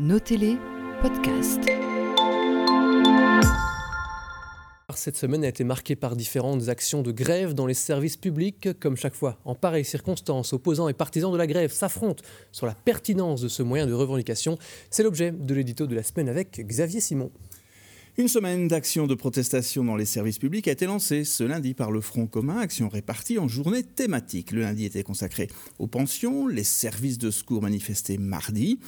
Notez-les, podcast. Cette semaine a été marquée par différentes actions de grève dans les services publics. Comme chaque fois, en pareille circonstance, opposants et partisans de la grève s'affrontent sur la pertinence de ce moyen de revendication. C'est l'objet de l'édito de la semaine avec Xavier Simon. Une semaine d'action de protestation dans les services publics a été lancée ce lundi par le Front commun, action répartie en journée thématique. Le lundi était consacré aux pensions, les services de secours manifestés mardi.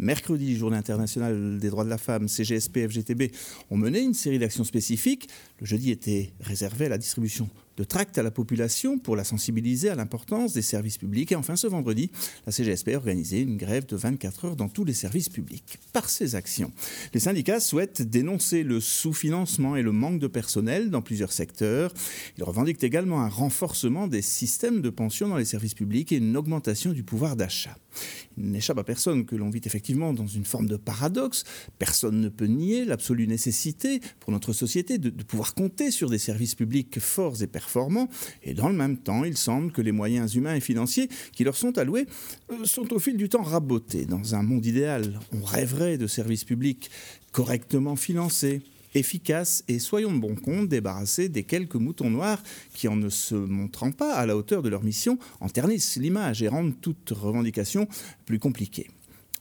Mercredi, Journée internationale des droits de la femme, CGSP, FGTB ont mené une série d'actions spécifiques. Le jeudi était réservé à la distribution de tracts à la population pour la sensibiliser à l'importance des services publics. Et enfin, ce vendredi, la CGSP a organisé une grève de 24 heures dans tous les services publics. Par ces actions, les syndicats souhaitent dénoncer le sous-financement et le manque de personnel dans plusieurs secteurs. Ils revendiquent également un renforcement des systèmes de pension dans les services publics et une augmentation du pouvoir d'achat. Il n'échappe à personne que l'on vit effectivement dans une forme de paradoxe. Personne ne peut nier l'absolue nécessité pour notre société de, pouvoir compter sur des services publics forts et performants et dans le même temps, il semble que les moyens humains et financiers qui leur sont alloués euh, sont au fil du temps rabotés. Dans un monde idéal, on rêverait de services publics correctement financés, efficaces et, soyons de bon compte, débarrassés des quelques moutons noirs qui, en ne se montrant pas à la hauteur de leur mission, en ternissent l'image et rendent toute revendication plus compliquée.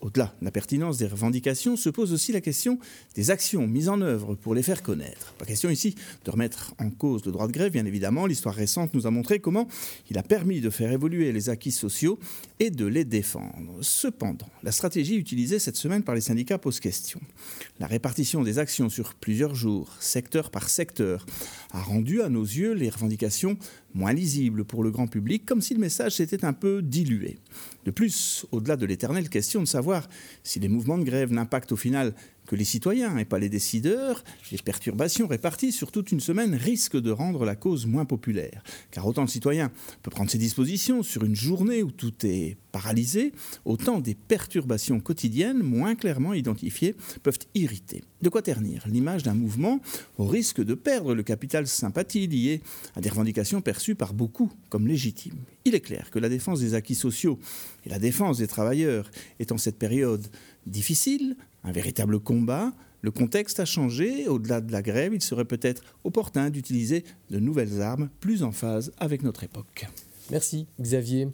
Au-delà de la pertinence des revendications, se pose aussi la question des actions mises en œuvre pour les faire connaître. Pas question ici de remettre en cause le droit de grève, bien évidemment. L'histoire récente nous a montré comment il a permis de faire évoluer les acquis sociaux et de les défendre. Cependant, la stratégie utilisée cette semaine par les syndicats pose question. La répartition des actions sur plusieurs jours, secteur par secteur, a rendu à nos yeux les revendications moins lisibles pour le grand public, comme si le message s'était un peu dilué. De plus, au-delà de l'éternelle question de savoir si les mouvements de grève n'impactent au final que les citoyens et pas les décideurs, les perturbations réparties sur toute une semaine risquent de rendre la cause moins populaire. Car autant le citoyen peut prendre ses dispositions sur une journée où tout est paralysé, autant des perturbations quotidiennes moins clairement identifiées peuvent irriter. De quoi ternir l'image d'un mouvement au risque de perdre le capital sympathie lié à des revendications perçues par beaucoup comme légitimes. Il est clair que la défense des acquis sociaux et la défense des travailleurs est en cette période difficile, un véritable combat. Le contexte a changé. Au-delà de la grève, il serait peut-être opportun d'utiliser de nouvelles armes plus en phase avec notre époque. Merci Xavier.